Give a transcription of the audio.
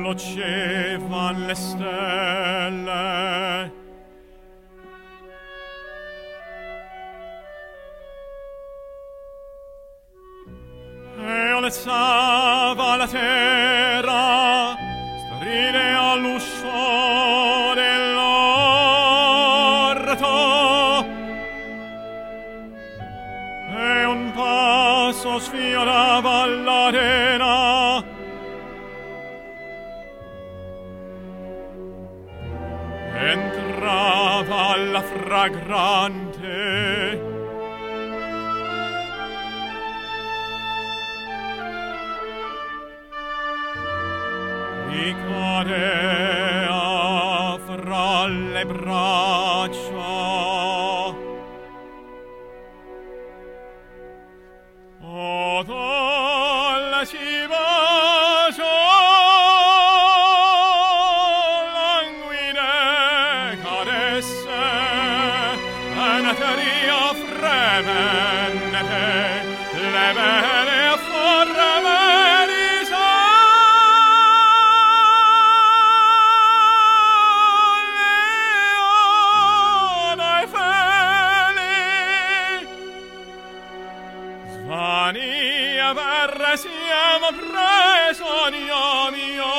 lucevan le stelle. E alzava la terra sterile all'uscio dell'orto. E un passo sfiorava l'arena entrava la fragrante. Mi cadea fra le braccia patria fremennete, le belle forme Vania verre siamo preso, mio mio,